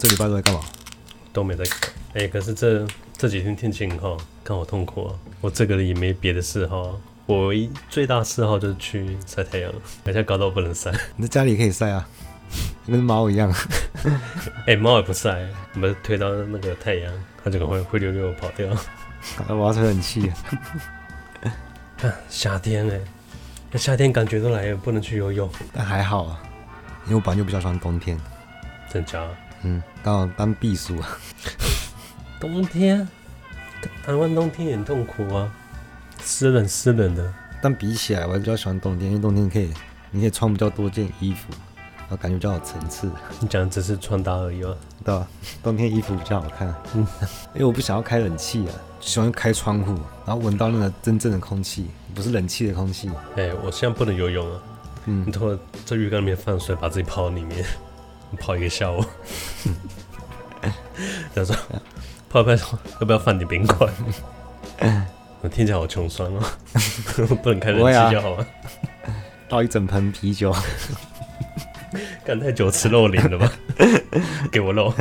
这礼拜都在干嘛？都没在干。哎、欸，可是这这几天天气很好，看我痛苦啊！我这个人也没别的嗜好，我唯一最大嗜好就是去晒太阳，现在搞到我不能晒。你在家里可以晒啊，跟猫一样。哎、欸，猫也不晒，我们推到那个太阳，它就会灰溜溜跑掉。我要吹冷气。看 夏天哎、欸，那夏天感觉都来了，不能去游泳。但还好啊，因为我本来就比较喜欢冬天。真假？嗯，刚好当避暑啊。冬天，台湾冬天也很痛苦啊，湿冷湿冷的。但比起来，我还比较喜欢冬天，因为冬天可以，你可以穿比较多件衣服，然后感觉比较有层次。你讲的只是穿搭而已啊。对啊，冬天衣服比较好看。嗯，因为我不想要开冷气啊，喜欢开窗户，然后闻到那个真正的空气，不是冷气的空气。哎、欸，我现在不能游泳啊。嗯，你等会在浴缸里面放水，把自己泡到里面。泡一个下午，他说：“泡泡说要不要放点冰块？”我听起来好穷酸哦，不能开冷气就好了。倒一整盆啤酒，干太久吃肉灵了吧？给我肉。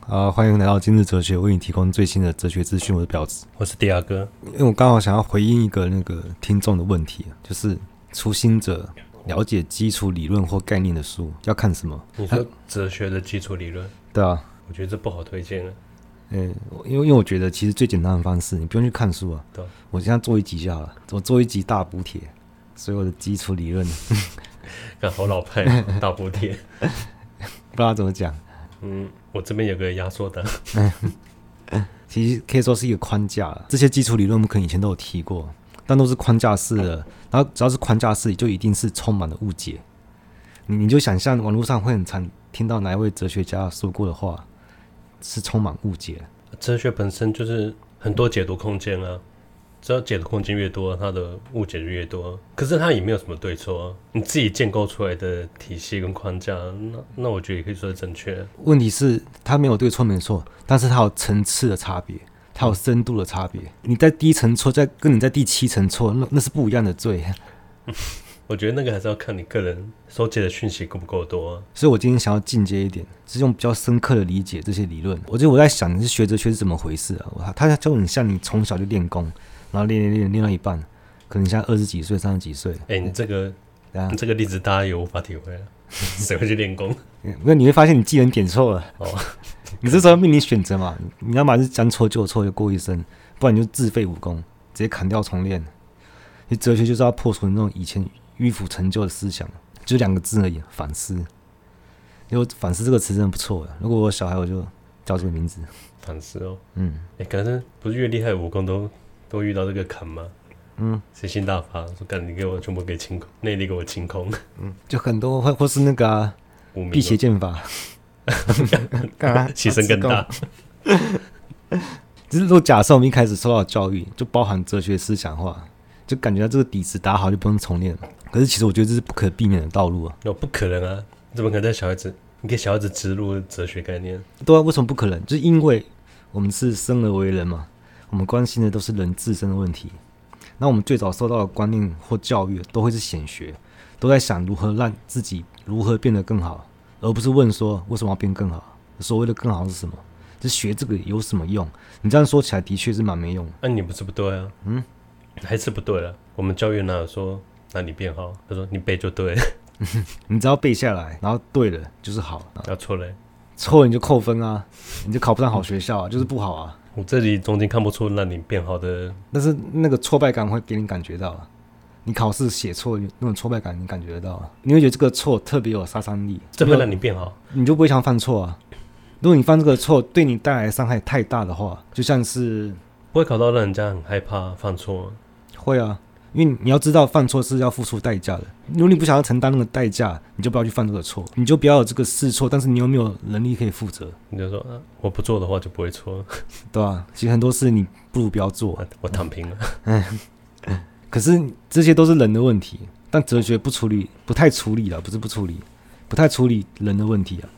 好，欢迎来到今日哲学，为你提供最新的哲学资讯。我是表子，我是第二哥。因为我刚好想要回应一个那个听众的问题，就是初心者。了解基础理论或概念的书要看什么？你说哲学的基础理论？对啊，我觉得这不好推荐了。嗯，因为因为我觉得其实最简单的方式，你不用去看书啊。对，我现在做一集就好了，我做一集大补贴，所有的基础理论。看好老派，大补贴，不知道怎么讲。嗯，我这边有个压缩的。其实可以说是一个框架了，这些基础理论我们可能以前都有提过。但都是框架式的，然后只要是框架式，就一定是充满了误解。你你就想象网络上会很常听到哪一位哲学家说过的话，是充满误解。哲学本身就是很多解读空间啊，只要解读空间越多，它的误解就越多。可是它也没有什么对错啊，你自己建构出来的体系跟框架，那那我觉得也可以说是正确。问题是它没有对错没错，但是它有层次的差别。它有深度的差别，你在第一层错，在跟你在第七层错，那那是不一样的罪。我觉得那个还是要看你个人收集的讯息够不够多啊。所以我今天想要进阶一点，是用比较深刻的理解这些理论。我觉得我在想，你是学哲学是怎么回事啊？他就很像你从小就练功，然后练练练练到一半，可能你现在二十几岁、三十几岁。哎、欸，你这个，你这个例子大家也无法体会了。谁会去练功？那你会发现你技能点错了。哦。你这时候面临选择嘛？你要么是将错就错就过一生，不然你就自废武功，直接砍掉重练。你哲学就是要破除那种以前迂腐陈旧的思想，就两个字而已：反思。因为反思这个词真的不错的。如果我小孩，我就叫这个名字。反思哦。嗯。哎、欸，可是不是越厉害的武功都都遇到这个坎吗？嗯。随性大发，说干你给我全部给清空，内力给我清空。嗯。就很多或或是那个、啊、辟邪剑法。干嘛？牺牲更大。只是，说假设我们一开始受到教育，就包含哲学思想的话，就感觉到这个底子打好，就不用重练了。可是，其实我觉得这是不可避免的道路啊。那、no, 不可能啊！怎么可能在小孩子？你给小孩子植入哲学概念？对啊，为什么不可能？就是因为我们是生而为人嘛，我们关心的都是人自身的问题。那我们最早受到的观念或教育，都会是显学，都在想如何让自己如何变得更好。而不是问说为什么要变更好？所谓的更好是什么？就学这个有什么用？你这样说起来的确是蛮没用。那、啊、你不是不对啊？嗯，还是不对了。我们教育哪有说让你变好？他说你背就对了，你只要背下来，然后对了就是好。要错嘞？错了你就扣分啊，你就考不上好学校啊，就是不好啊。我这里中间看不出让你变好的，但是那个挫败感会给你感觉到啊。你考试写错，那种挫败感，你感觉得到啊？你会觉得这个错特别有杀伤力，这会让你变好，你就不会想犯错啊。如果你犯这个错，对你带来伤害太大的话，就像是不会考到让人家很害怕犯错。会啊，因为你要知道犯错是要付出代价的。如果你不想要承担那个代价，你就不要去犯这个错，你就不要有这个试错。但是你有没有能力可以负责？你就说，我不做的话就不会错，对吧、啊？其实很多事你不如不要做，我躺平了。可是这些都是人的问题，但哲学不处理，不太处理了，不是不处理，不太处理人的问题啊。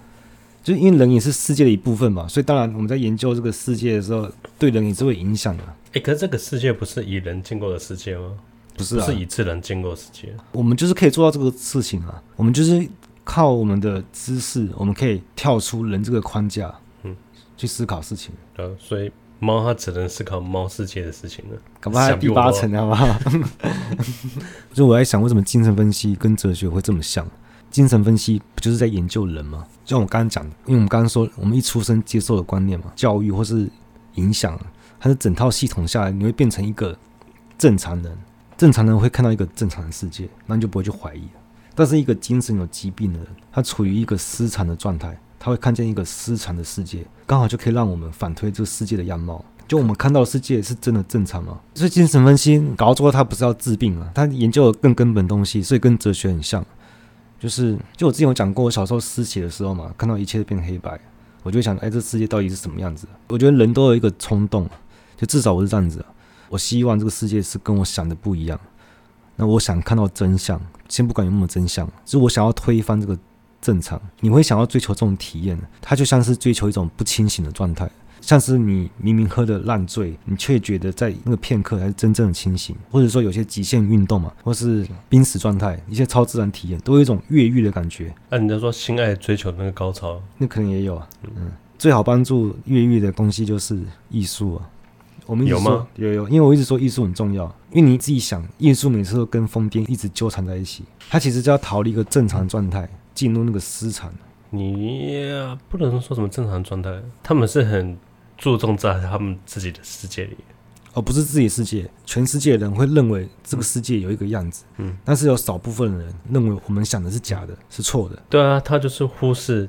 就因为人也是世界的一部分嘛，所以当然我们在研究这个世界的时候，对人也是会影响的。哎、欸，可是这个世界不是以人建构的世界吗？不是啊，不是以自然建构世界。我们就是可以做到这个事情啊，我们就是靠我们的知识，我们可以跳出人这个框架，嗯，去思考事情。嗯，所以猫它只能思考猫世界的事情了。搞不好第八层，好不好？就我在想，为什么精神分析跟哲学会这么像？精神分析不就是在研究人吗？就像我刚刚讲的，因为我们刚刚说，我们一出生接受的观念嘛，教育或是影响，它是整套系统下来，你会变成一个正常人。正常人会看到一个正常的世界，那你就不会去怀疑了。但是一个精神有疾病的人，他处于一个失常的状态，他会看见一个失常的世界，刚好就可以让我们反推这个世界的样貌。就我们看到的世界是真的正常吗？所以精神分析搞到最后，他不是要治病啊，他研究的更根本东西，所以跟哲学很像。就是，就我之前有讲过，我小时候失血的时候嘛，看到一切都变黑白，我就想，哎，这世界到底是什么样子？我觉得人都有一个冲动，就至少我是这样子。我希望这个世界是跟我想的不一样。那我想看到真相，先不管有没有真相，就是我想要推翻这个正常。你会想要追求这种体验，它就像是追求一种不清醒的状态，像是你明明喝的烂醉，你却觉得在那个片刻才是真正的清醒。或者说有些极限运动嘛，或是濒死状态，一些超自然体验，都有一种越狱的感觉。那、啊、你在说性爱追求那个高潮，那可能也有啊。嗯，最好帮助越狱的东西就是艺术啊。我们有吗？有有，因为我一直说艺术很重要，因为你自己想，艺术每次都跟疯癫一直纠缠在一起，它其实就要逃离一个正常状态，进入那个私产。你不能说什么正常状态，他们是很注重在他们自己的世界里，而不是自己世界。全世界的人会认为这个世界有一个样子，嗯，但是有少部分人认为我们想的是假的，是错的。对啊，他就是忽视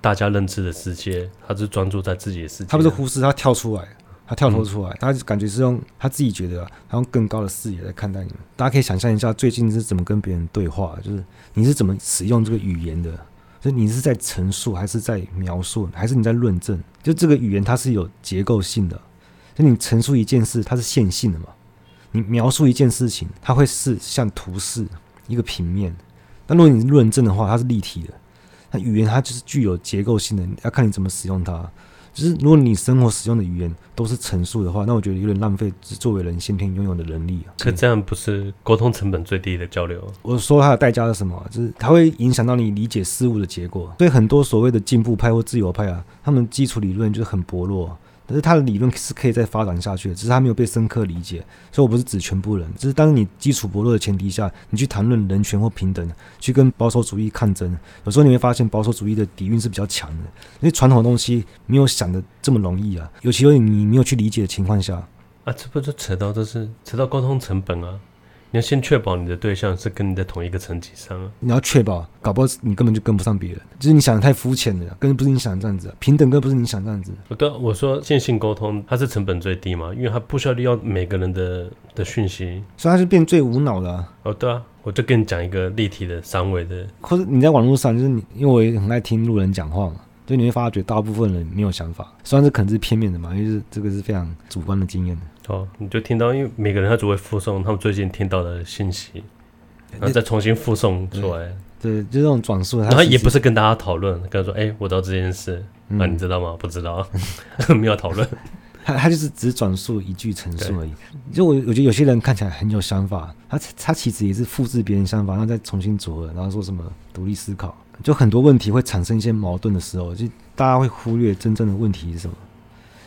大家认知的世界，他是专注在自己的世界，他不是忽视，他跳出来。他跳脱出来，他感觉是用他自己觉得，他用更高的视野来看待你们。大家可以想象一下，最近是怎么跟别人对话，就是你是怎么使用这个语言的？就你是在陈述，还是在描述，还是你在论证？就这个语言它是有结构性的，就你陈述一件事，它是线性的嘛？你描述一件事情，它会是像图示一个平面。但如果你论证的话，它是立体的。那语言它就是具有结构性的，要看你怎么使用它。就是如果你生活使用的语言都是陈述的话，那我觉得有点浪费作为人先天拥有的能力啊。可这样不是沟通成本最低的交流？我说它的代价是什么？就是它会影响到你理解事物的结果。所以很多所谓的进步派或自由派啊，他们基础理论就是很薄弱。可是他的理论是可以再发展下去的，只是他没有被深刻理解。所以我不是指全部人，只是当你基础薄弱的前提下，你去谈论人权或平等，去跟保守主义抗争，有时候你会发现保守主义的底蕴是比较强的，因为传统的东西没有想的这么容易啊。尤其是你没有去理解的情况下，啊，这不就扯到这是扯到沟通成本啊。你要先确保你的对象是跟你在同一个层级上啊！你要确保，搞不好你根本就跟不上别人，就是你想的太肤浅了，根本不是你想这样子。平等根本不是你想这样子。对，我说线性沟通它是成本最低嘛，因为它不需要利用每个人的的讯息，所以它是变最无脑的啊。哦，对啊，我就跟你讲一个立体的三维的，或者你在网络上，就是你，因为我也很爱听路人讲话嘛。所以你会发觉，大部分人没有想法，虽然这可能是片面的嘛，因为是这个是非常主观的经验的。哦，你就听到，因为每个人他只会附送他们最近听到的信息，然后再重新附送出来。对，就这种转述。然后也不是跟大家讨论，跟他说：“哎，我知道这件事，那你知道吗？”不知道，没有讨论。他他就是只转述一句陈述而已。就我我觉得有些人看起来很有想法，他他其实也是复制别人想法，然后再重新组合，然后说什么独立思考。就很多问题会产生一些矛盾的时候，就大家会忽略真正的问题是什么？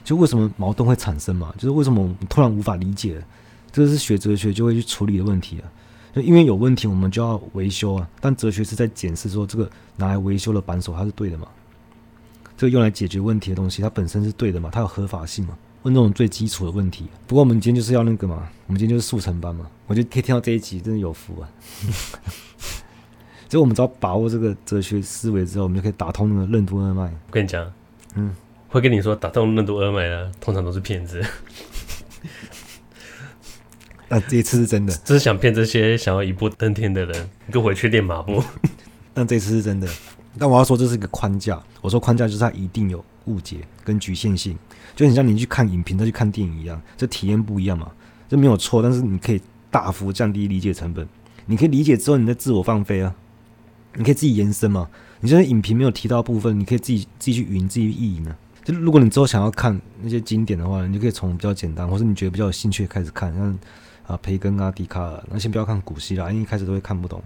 就为什么矛盾会产生嘛？就是为什么我们突然无法理解？这个是学哲学就会去处理的问题啊。就因为有问题，我们就要维修啊。但哲学是在检视说，这个拿来维修的扳手它是对的嘛？这个用来解决问题的东西，它本身是对的嘛？它有合法性嘛？问这种最基础的问题。不过我们今天就是要那个嘛，我们今天就是速成班嘛。我觉得可以听到这一集，真的有福啊。所以我们只要把握这个哲学思维之后，我们就可以打通那个任督二脉。我跟你讲，嗯，会跟你说打通任督二脉的，通常都是骗子。那这一次是真的，就是想骗这些想要一步登天的人，你就回去练马步。但这次是真的。但我要说，这是一个框架。我说框架就是它一定有误解跟局限性，就很像你去看影评，再去看电影一样，这体验不一样嘛。这没有错，但是你可以大幅降低理解成本。你可以理解之后，你再自我放飞啊。你可以自己延伸嘛？你现在影评没有提到部分，你可以自己自己去云，自己去意淫呢。就如果你之后想要看那些经典的话，你就可以从比较简单，或是你觉得比较有兴趣开始看，像啊培根啊、笛卡尔。那先不要看古希腊，因为一开始都会看不懂。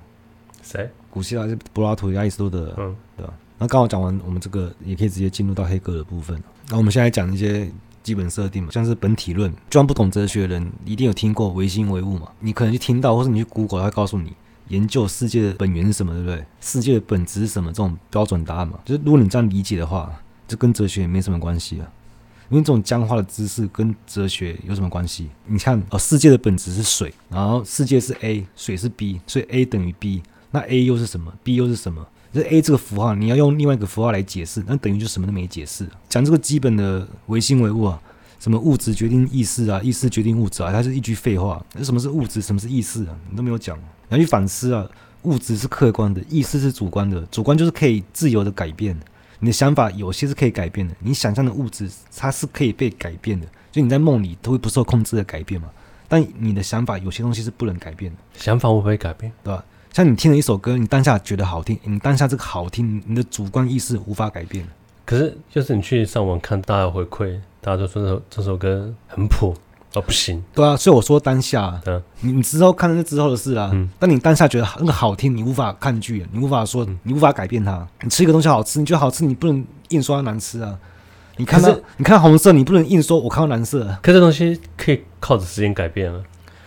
谁？古希腊是柏拉图、亚里士多德，嗯，对吧？那刚好讲完我们这个，也可以直接进入到黑格尔的部分。那我们现在讲一些基本设定嘛，像是本体论，就算不懂哲学的人，一定有听过唯心唯物嘛。你可能去听到，或是你去 Google，他会告诉你，研究世界的本源是什么，对不对？世界的本质是什么？这种标准答案嘛。就是如果你这样理解的话，这跟哲学也没什么关系啊。因为这种僵化的知识跟哲学有什么关系？你看哦，世界的本质是水，然后世界是 A，水是 B，所以 A 等于 B，那 A 又是什么？B 又是什么？这 A 这个符号你要用另外一个符号来解释，那等于就什么都没解释。讲这个基本的唯心唯物啊，什么物质决定意识啊，意识决定物质啊，它是一句废话。那什么是物质？什么是意识啊？你都没有讲。你要去反思啊，物质是客观的，意识是主观的，主观就是可以自由的改变。你的想法有些是可以改变的，你想象的物质它是可以被改变的，就你在梦里都会不受控制的改变嘛。但你的想法有些东西是不能改变的，想法会不会改变？对吧？像你听了一首歌，你当下觉得好听，你当下这个好听，你的主观意识无法改变。可是就是你去上网看大家回馈，大家都说这首这首歌很普。哦，不行，对啊，所以我说当下，嗯，你你之后看的是之后的事啊。嗯，但你当下觉得那个好听，你无法抗拒，你无法说，你无法改变它。你吃一个东西好吃，你觉得好吃，你不能硬说它难吃啊。你看到你看红色，你不能硬说我看到蓝色。可这东西可以靠着时间改变啊。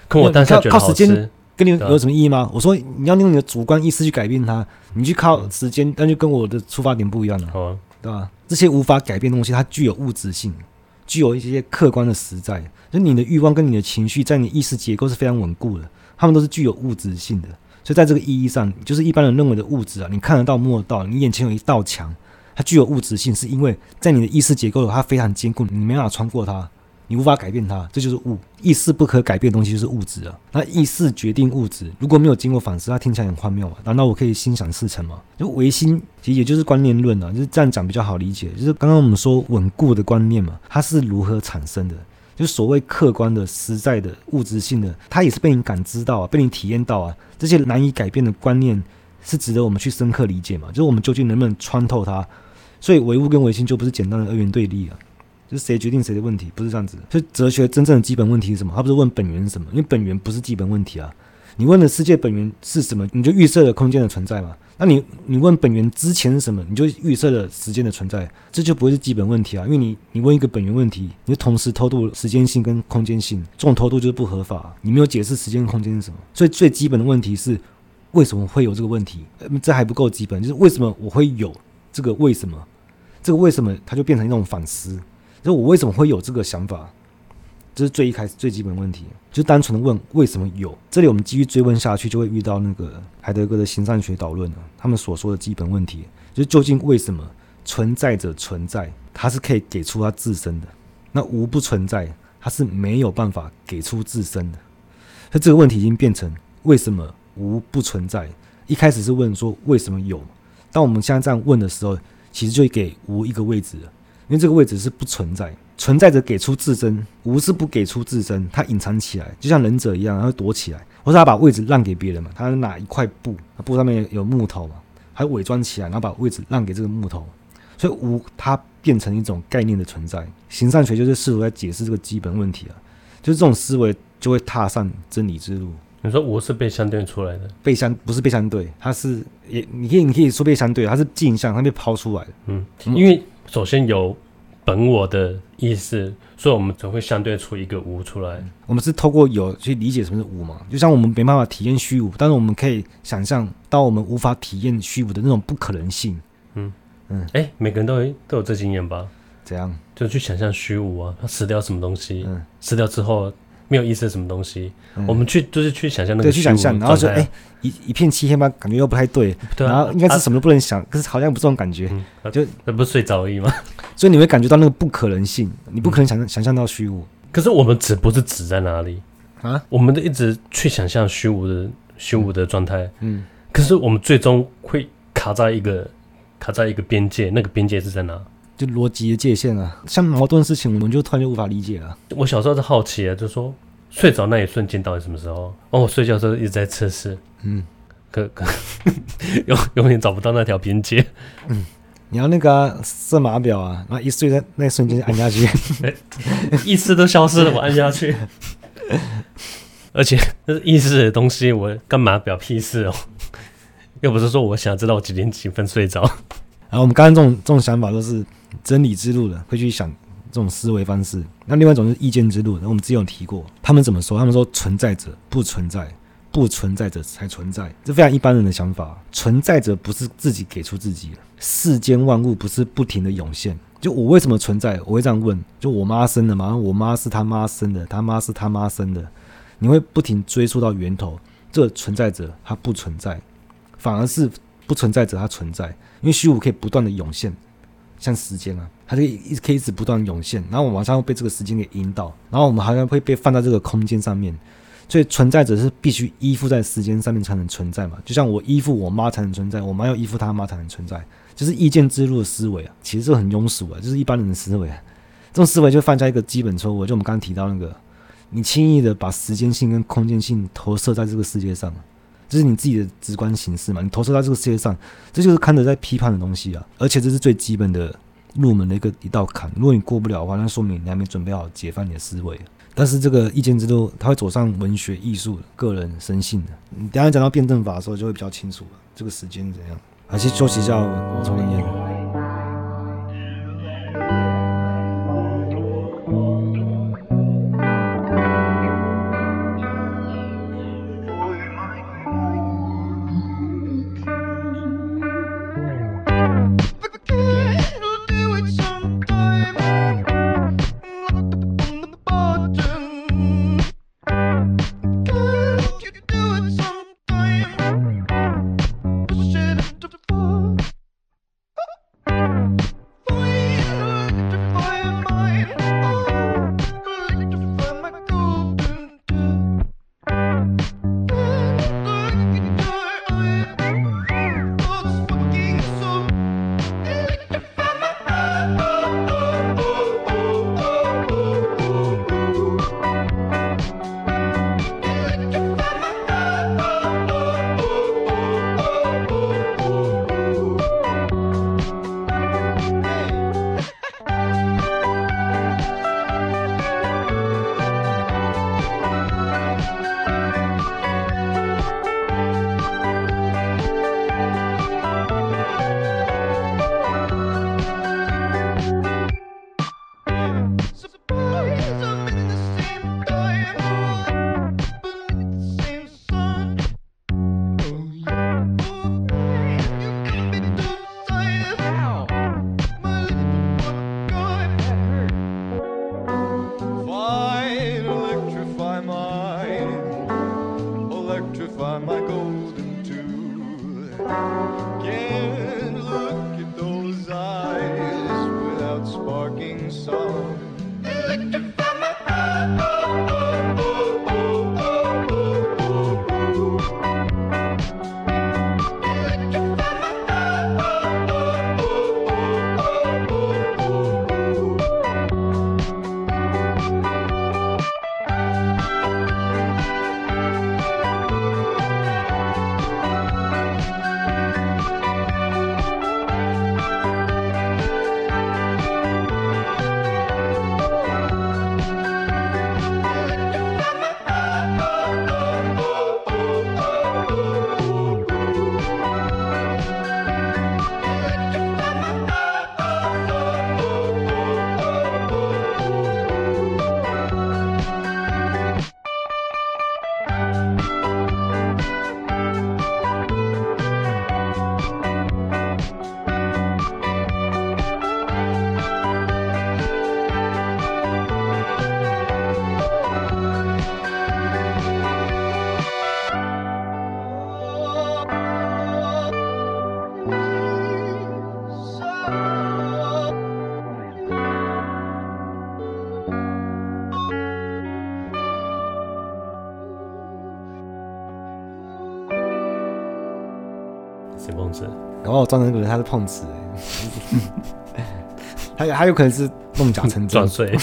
可我当下觉得好吃，靠时间跟你有什么意义吗？我说你要用你的主观意识去改变它，你去靠时间，那就跟我的出发点不一样了，好啊，对吧？这些无法改变的东西，它具有物质性。具有一些客观的实在，就你的欲望跟你的情绪，在你意识结构是非常稳固的，他们都是具有物质性的。所以在这个意义上，就是一般人认为的物质啊，你看得到摸得到，你眼前有一道墙，它具有物质性，是因为在你的意识结构里，它非常坚固，你没办法穿过它。你无法改变它，这就是物。意识不可改变的东西就是物质啊。那意识决定物质，如果没有经过反思，它听起来很荒谬啊。难道我可以心想事成吗？就唯心，其实也就是观念论啊，就是这样讲比较好理解。就是刚刚我们说稳固的观念嘛，它是如何产生的？就是所谓客观的、实在的、物质性的，它也是被你感知到啊，被你体验到啊。这些难以改变的观念，是值得我们去深刻理解嘛？就是我们究竟能不能穿透它？所以唯物跟唯心就不是简单的二元对立啊。就是谁决定谁的问题，不是这样子。所以哲学真正的基本问题是什么？他不是问本源是什么，因为本源不是基本问题啊。你问的世界本源是什么，你就预设了空间的存在嘛。那你你问本源之前是什么，你就预设了时间的存在，这就不会是基本问题啊。因为你你问一个本源问题，你就同时偷渡时间性跟空间性，这种偷渡就是不合法。你没有解释时间空间是什么，所以最基本的问题是为什么会有这个问题？这还不够基本，就是为什么我会有这个为什么？这个为什么它就变成一种反思。就我为什么会有这个想法？这是最一开始最基本问题，就单纯的问为什么有。这里我们继续追问下去，就会遇到那个海德格的形上学导论了。他们所说的基本问题，就是究竟为什么存在者存在，它是可以给出它自身的；那无不存在，它是没有办法给出自身的。那这个问题已经变成为什么无不存在？一开始是问说为什么有，当我们现在这样问的时候，其实就给无一个位置了。因为这个位置是不存在，存在着给出自身，无是不给出自身，他隐藏起来，就像忍者一样，他会躲起来，或是他把位置让给别人嘛，他拿一块布，布上面有木头嘛，还伪装起来，然后把位置让给这个木头，所以无它变成一种概念的存在。形上学就是试图在解释这个基本问题啊，就是这种思维就会踏上真理之路。你说无是被相对出来的，被相不是被相对，它是也你可以你可以说被相对，它是镜像，它被抛出来的，嗯，因为。首先有本我的意思，所以我们才会相对出一个无出来。我们是透过有去理解什么是无嘛？就像我们没办法体验虚无，但是我们可以想象到我们无法体验虚无的那种不可能性。嗯嗯，哎、欸，每个人都有都有这经验吧？怎样？就去想象虚无啊，它死掉什么东西？嗯，死掉之后。没有意思的什么东西，嗯、我们去就是去想象那个，对，去想象，然后说，哎、欸，一一片漆黑吗，感觉又不太对，对啊、然后应该是什么都不能想，啊、可是好像不是这种感觉，嗯、就那不是睡着而已吗？所以你会感觉到那个不可能性，你不可能想象、嗯、想象到虚无。可是我们指不是指在哪里？啊？我们都一直去想象虚无的虚无的状态，嗯，可是我们最终会卡在一个卡在一个边界，那个边界是在哪？就逻辑的界限啊，像矛盾的事情，我们就突然就无法理解了。我小时候是好奇啊，就说睡着那一瞬间到底什么时候？哦，睡觉的时候一直在测试，嗯，可可 永永远找不到那条边界。嗯，你要那个色码表啊，然后一睡在那一瞬间按下去，意识都消失了，我按下去。而且那是意识的东西，我干嘛表屁事哦？又不是说我想知道我几点几分睡着。然后我们刚刚这种这种想法都是真理之路的，会去想这种思维方式。那另外一种是意见之路然后，我们之前有提过，他们怎么说？他们说存在者不存在，不存在者才存在，这非常一般人的想法。存在者不是自己给出自己，世间万物不是不停的涌现。就我为什么存在？我会这样问。就我妈生的嘛，我妈是他妈生的，他妈是他妈生的，你会不停追溯到源头。这存在者他不存在，反而是不存在者它存在。因为虚无可以不断的涌现，像时间啊，它就一直可以一直不断涌现，然后我们马上会被这个时间给引导，然后我们好像会被放在这个空间上面，所以存在者是必须依附在时间上面才能存在嘛，就像我依附我妈才能存在，我妈要依附她妈才能存在，就是意见之路的思维啊，其实这很庸俗啊，就是一般人的思维，这种思维就犯下一个基本错误，就我们刚刚提到那个，你轻易的把时间性跟空间性投射在这个世界上。这是你自己的直观形式嘛？你投射到这个世界上，这就是看着在批判的东西啊！而且这是最基本的入门的一个一道坎。如果你过不了的话，那说明你还没准备好解放你的思维。但是这个意见之路，它会走上文学、艺术、个人、生性的。你等下讲到辩证法的时候，就会比较清楚了。这个时间怎样？还是休息一下，我抽根烟。然后我装的那个人他是碰瓷，还有还有可能是弄假成真。水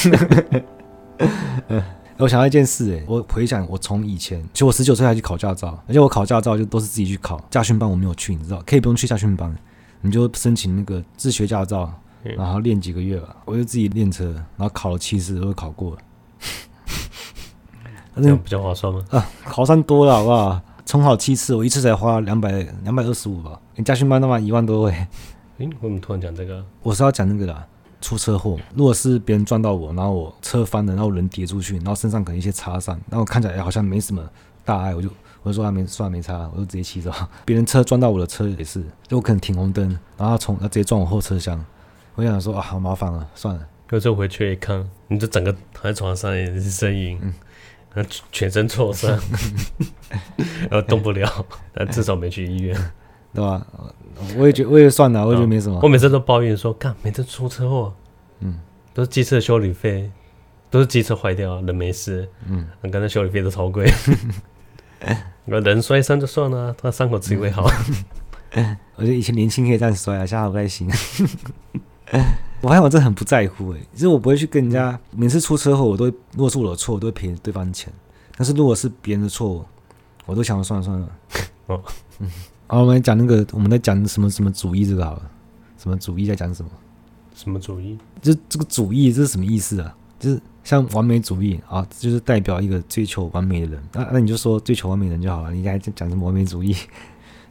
我想到一件事，哎，我回想我从以前，其实我十九岁还去考驾照，而且我考驾照就都是自己去考，驾训班我没有去，你知道，可以不用去驾训班，你就申请那个自学驾照，然后练几个月吧，我就自己练车，然后考了七次都考过了。那 这样比较划算吗？啊，考算多了好不好？重考七次，我一次才花两百两百二十五吧。你家训班的话一万多哎。诶，我怎么突然讲这个？我是要讲那个的，出车祸。如果是别人撞到我，然后我车翻了，然后人跌出去，然后身上可能一些擦伤，然后看起来好像没什么大碍，我就我就说他没算没擦，我就直接骑走。别人车撞到我的车也是，就我可能停红灯，然后他从他直接撞我后车厢，我想说啊，好麻烦啊，算了。有时候回去一看，你就整个躺在床上也是呻吟，嗯，全身挫伤，然后动不了，但至少没去医院，对吧？我也觉我也算了，我也觉得没什么。我每次都抱怨说，干，每次出车祸，嗯，都是机车修理费，都是机车坏掉，人没事，嗯，刚才修理费都超贵，我人摔伤就算了，他伤口自己会好。我觉得以前年轻可以这样摔啊，现在不太行。我发现我真的很不在乎诶、欸，其实我不会去跟人家每次出车祸，我都如果是我的错，我都会赔对方钱。但是如果是别人的错，我都想算了算了。哦，嗯，好，我们来讲那个，我们在讲什么什么主义这个好了，什么主义在讲什么？什么主义？就这个主义这是什么意思啊？就是像完美主义啊，就是代表一个追求完美的人。那那你就说追求完美的人就好了，你还讲什么完美主义？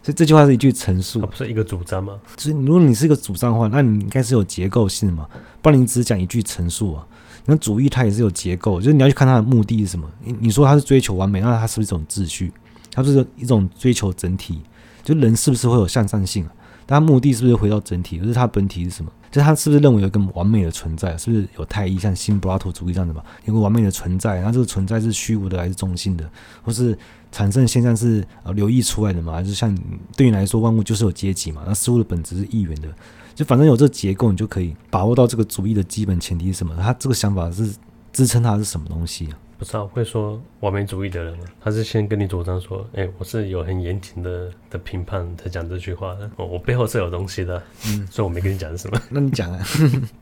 所以这句话是一句陈述，它不是一个主张吗？所以如果你是一个主张的话，那你应该是有结构性的嘛，不然你只讲一句陈述啊。那主义它也是有结构，就是你要去看它的目的是什么。你你说它是追求完美，那它是不是一种秩序？它是不是一种追求整体？就人是不是会有向上性啊？但它目的是不是回到整体？就是它本体是什么？就是他是不是认为有一个完美的存在？是不是有太一像新柏拉图主义这样的嘛？有个完美的存在，然后这个存在是虚无的还是中性的？或是产生的现象是呃流溢出来的嘛？还是像对你来说，万物就是有阶级嘛？那事物的本质是一元的，就反正有这个结构，你就可以把握到这个主义的基本前提是什么？他这个想法是支撑他是什么东西啊？不知道会说完美主义的人吗，他是先跟你主张说，哎、欸，我是有很严谨的的评判才讲这句话的，哦，我背后是有东西的，嗯，所以我没跟你讲什么。那你讲啊，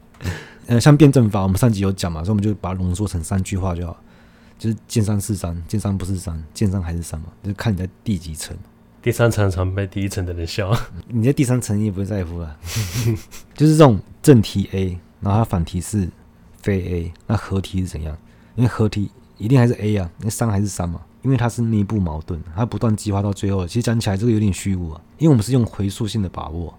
呃，像辩证法，我们上集有讲嘛，所以我们就把它浓缩成三句话就好，就是见山是山，见山不是山，见山还是山嘛，就是看你在第几层。第三层常被第一层的人笑，你在第三层你也不会在乎啊，就是这种正题 A，然后它反题是非 A，那合题是怎样？因为合题。一定还是 A 啊，那山还是山嘛？因为它是内部矛盾，它不断激化到最后。其实讲起来这个有点虚无啊，因为我们是用回溯性的把握，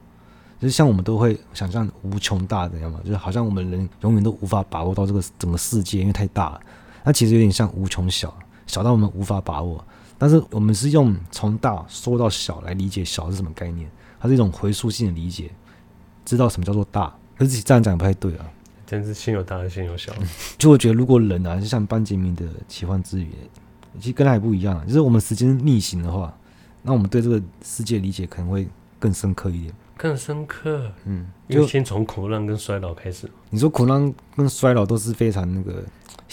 就是像我们都会想象无穷大的，知道吗？就是好像我们人永远都无法把握到这个整个世界，因为太大了。那其实有点像无穷小，小到我们无法把握。但是我们是用从大缩到小来理解小是什么概念，它是一种回溯性的理解，知道什么叫做大。可是这样讲也不太对啊。真是心有大，心有小。就我觉得，如果人啊，就像班杰明的奇幻之旅，其实跟他也不一样。就是我们时间逆行的话，那我们对这个世界理解可能会更深刻一点。更深刻，嗯，就先从苦难跟衰老开始。你说苦难跟衰老都是非常那个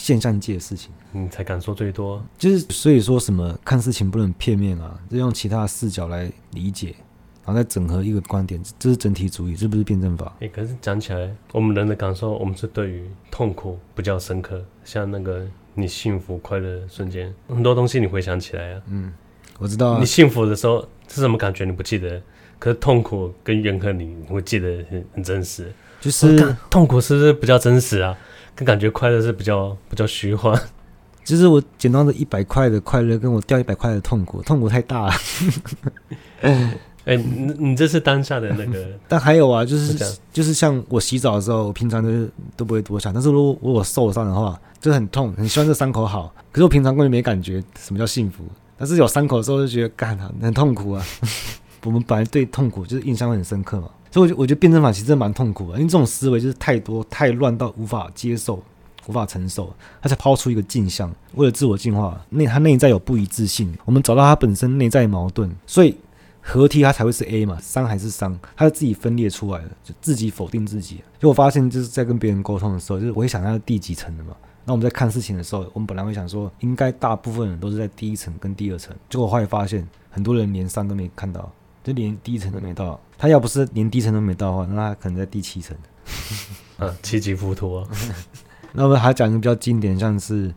现象界的事情，你才敢说最多。就是所以说什么看事情不能片面啊，就用其他的视角来理解。然后再整合一个观点，这是整体主义，这不是辩证法。哎、欸，可是讲起来，我们人的感受，我们是对于痛苦比较深刻。像那个你幸福快乐的瞬间，很多东西你回想起来啊。嗯，我知道、啊。你幸福的时候是什么感觉？你不记得。可是痛苦跟怨恨，你会记得很很真实。就是痛苦是不是比较真实啊？跟感觉快乐是比较 比较虚幻。就是我捡到的一百块的快乐，跟我掉一百块的痛苦，痛苦太大了。哎、欸，你你这是当下的那个，但还有啊，就是就是像我洗澡的时候，我平常都是都不会多想，但是如果如果受伤的话，就很痛，很希望这伤口好。可是我平常根本没感觉什么叫幸福，但是有伤口的时候就觉得干啊，很痛苦啊。我们本来对痛苦就是印象会很深刻嘛，所以我觉我觉得辩证法其实蛮痛苦的，因为这种思维就是太多太乱到无法接受、无法承受，它才抛出一个镜像，为了自我进化，内它内在有不一致性，我们找到它本身内在矛盾，所以。合体它才会是 A 嘛，伤还是伤，它是自己分裂出来的，就自己否定自己。就我发现就是在跟别人沟通的时候，就是我会想它第几层的嘛。那我们在看事情的时候，我们本来会想说，应该大部分人都是在第一层跟第二层，结果后来发现很多人连伤都没看到，就连第一层都没到。他要不是连第一层都没到的话，那他可能在第七层。啊，七级浮屠啊。那么还讲一个比较经典，像是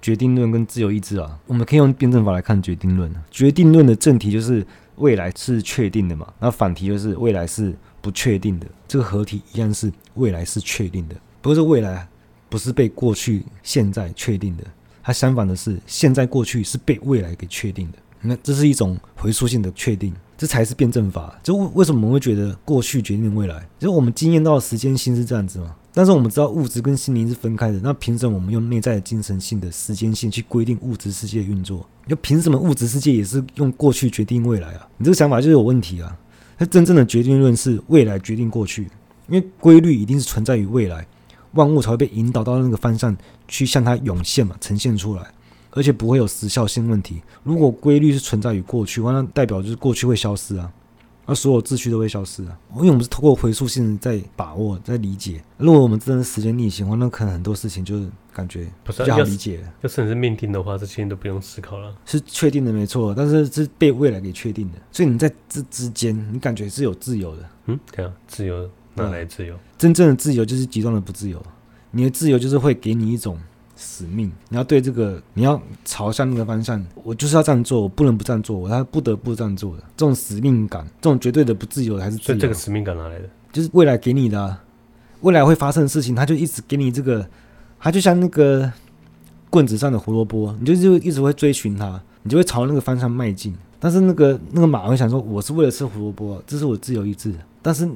决定论跟自由意志啊，我们可以用辩证法来看决定论。决定论的正题就是。未来是确定的嘛？那反题就是未来是不确定的。这个合体一样是未来是确定的，不过这未来不是被过去、现在确定的，它相反的是现在、过去是被未来给确定的。那这是一种回溯性的确定，这才是辩证法。就为什么我们会觉得过去决定未来？就是我们经验到的时间性是这样子嘛？但是我们知道物质跟心灵是分开的，那凭什么我们用内在的精神性的时间性去规定物质世界运作？就凭什么物质世界也是用过去决定未来啊？你这个想法就是有问题啊！它真正的决定论是未来决定过去，因为规律一定是存在于未来，万物才会被引导到那个方向去向它涌现嘛，呈现出来，而且不会有时效性问题。如果规律是存在于过去，那代表就是过去会消失啊。而所有秩序都会消失啊！因为我们是透过回溯性在把握、在理解。如果我们真的时间逆行的话，那可能很多事情就是感觉比较好理解。要是你是命定的话，这些都不用思考了，是确定的没错。但是是被未来给确定的，所以你在这之间，你感觉是有自由的。嗯，对啊，自由哪来自由？嗯，真正的自由就是极端的不自由。你的自由就是会给你一种。使命，你要对这个，你要朝向那个方向，我就是要这样做，我不能不这样做，我要不得不这样做的这种使命感，这种绝对的不自由还是自由？所以这个使命感哪来的？就是未来给你的、啊，未来会发生的事情，他就一直给你这个，他就像那个棍子上的胡萝卜，你就就一直会追寻它，你就会朝那个方向迈进。但是那个那个马会想说，我是为了吃胡萝卜，这是我自由意志。但是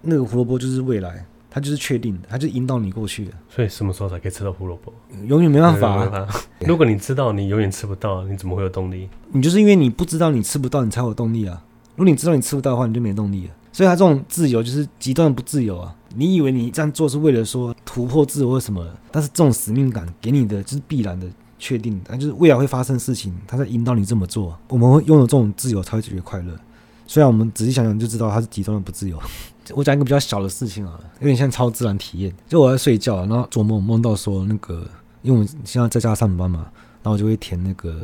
那个胡萝卜就是未来。它就是确定的，它就引导你过去的。所以什么时候才可以吃到胡萝卜？永远没办法、啊。如果你知道你永远吃不到，你怎么会有动力？你就是因为你不知道你吃不到，你才有动力啊。如果你知道你吃不到的话，你就没动力了。所以它这种自由就是极端不自由啊！你以为你这样做是为了说突破自我或什么？但是这种使命感给你的就是必然的确定，它就是未来会发生事情，它在引导你这么做。我们会拥有这种自由才会觉得快乐。虽然我们仔细想想就知道它是极端的不自由。我讲一个比较小的事情啊，有点像超自然体验。就我在睡觉，然后做梦梦到说那个，因为我们现在在家上班嘛，然后我就会填那个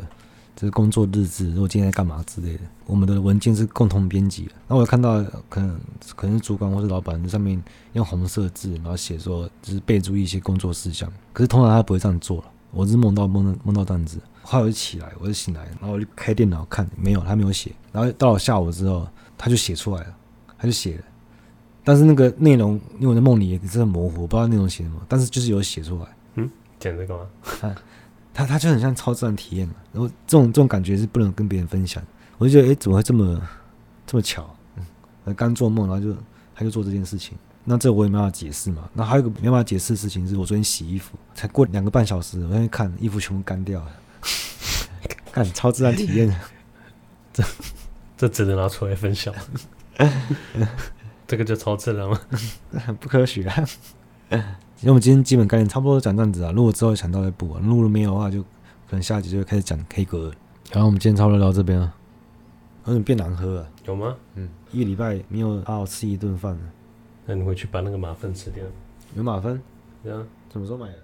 就是工作日志，如果今天在干嘛之类的。我们的文件是共同编辑，然后我看到可能可能是主管或是老板在上面用红色字，然后写说就是备注一些工作事项。可是通常他不会这样做了。我是梦到梦梦到这样子。后来我就起来，我就醒来，然后我就开电脑看，没有，他没有写。然后到了下午之后，他就写出来了，他就写了。但是那个内容，因为我在梦里也是很模糊，我不知道内容写什么，但是就是有写出来。嗯，讲这个吗？他他他就很像超自然体验嘛。然后这种这种感觉是不能跟别人分享。我就觉得，哎，怎么会这么这么巧？嗯，刚做梦，然后就他就做这件事情。那这我也没办法解释嘛。那还有一个没办法解释的事情是，我昨天洗衣服，才过两个半小时，我在看衣服全部干掉了。看超自然体验，这这只能拿出来分享。这个就超自然吗？很 不科学啊！因为我们今天基本概念差不多讲这样子啊。如果之后想到再补啊，如果没有的话，就可能下集就会开始讲 K 歌。然后我们今天差不多聊到这边啊。有点变难喝了，有吗？嗯，一个礼拜没有好好吃一顿饭了。那你回去把那个马粪吃掉。有马粪？对啊。什么时候买的？